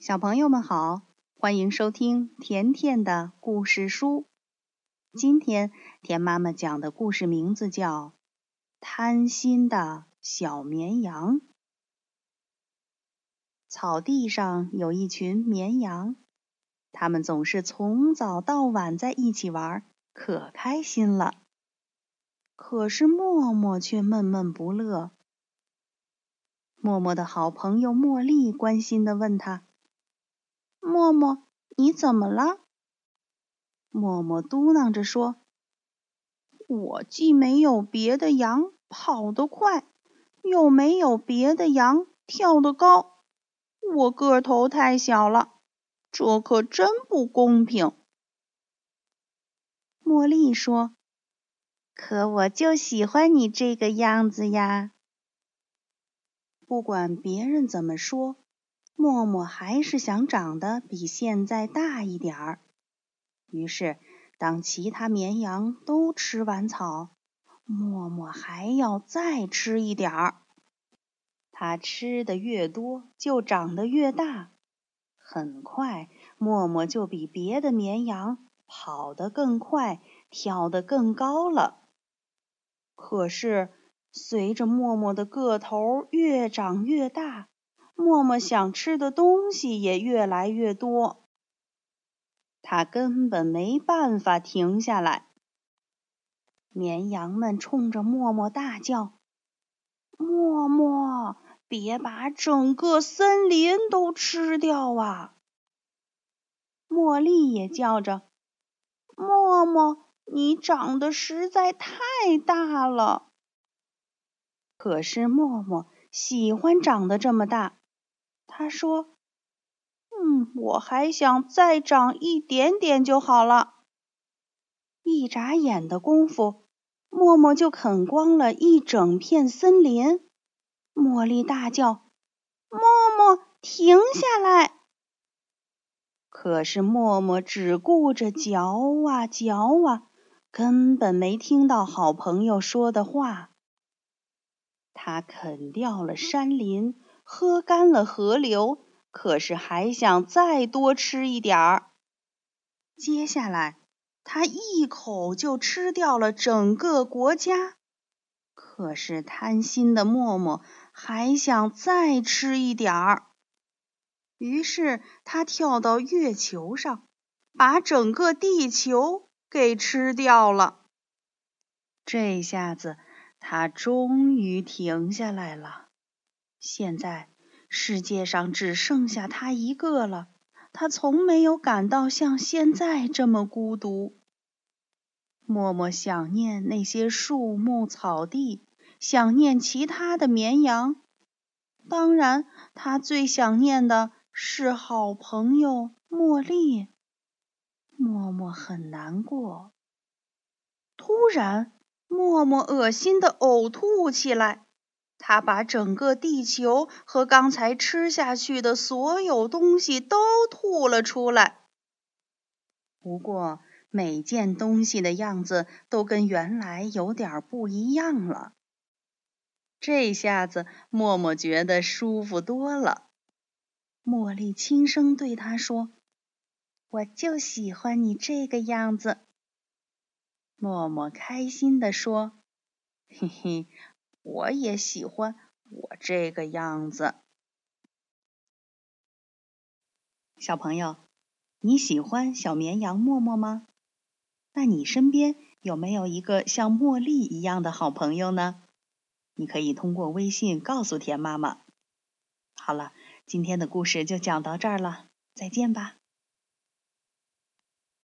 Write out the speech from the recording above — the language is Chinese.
小朋友们好，欢迎收听甜甜的故事书。今天甜妈妈讲的故事名字叫《贪心的小绵羊》。草地上有一群绵羊，它们总是从早到晚在一起玩，可开心了。可是默默却闷闷不乐。默默的好朋友茉莉关心的问他：“默默，你怎么了？”默默嘟囔着说：“我既没有别的羊跑得快，又没有别的羊跳得高，我个头太小了，这可真不公平。”茉莉说：“可我就喜欢你这个样子呀。”不管别人怎么说，默默还是想长得比现在大一点儿。于是，当其他绵羊都吃完草，默默还要再吃一点儿。它吃的越多，就长得越大。很快，默默就比别的绵羊跑得更快，跳得更高了。可是，随着默默的个头越长越大，默默想吃的东西也越来越多。他根本没办法停下来。绵羊们冲着默默大叫：“默默，别把整个森林都吃掉啊！”茉莉也叫着：“默默，你长得实在太大了。”可是默默喜欢长得这么大，他说：“嗯，我还想再长一点点就好了。”一眨眼的功夫，默默就啃光了一整片森林。茉莉大叫：“默默，停下来！”可是默默只顾着嚼啊嚼啊，根本没听到好朋友说的话。他啃掉了山林，喝干了河流，可是还想再多吃一点儿。接下来，他一口就吃掉了整个国家。可是贪心的默默还想再吃一点儿。于是他跳到月球上，把整个地球给吃掉了。这下子。他终于停下来了。现在世界上只剩下他一个了。他从没有感到像现在这么孤独。默默想念那些树木、草地，想念其他的绵羊。当然，他最想念的是好朋友茉莉。默默很难过。突然。默默恶心的呕吐起来，他把整个地球和刚才吃下去的所有东西都吐了出来。不过每件东西的样子都跟原来有点不一样了。这下子默默觉得舒服多了。茉莉轻声对他说：“我就喜欢你这个样子。”默默开心地说：“嘿嘿，我也喜欢我这个样子。”小朋友，你喜欢小绵羊默默吗？那你身边有没有一个像茉莉一样的好朋友呢？你可以通过微信告诉田妈妈。好了，今天的故事就讲到这儿了，再见吧。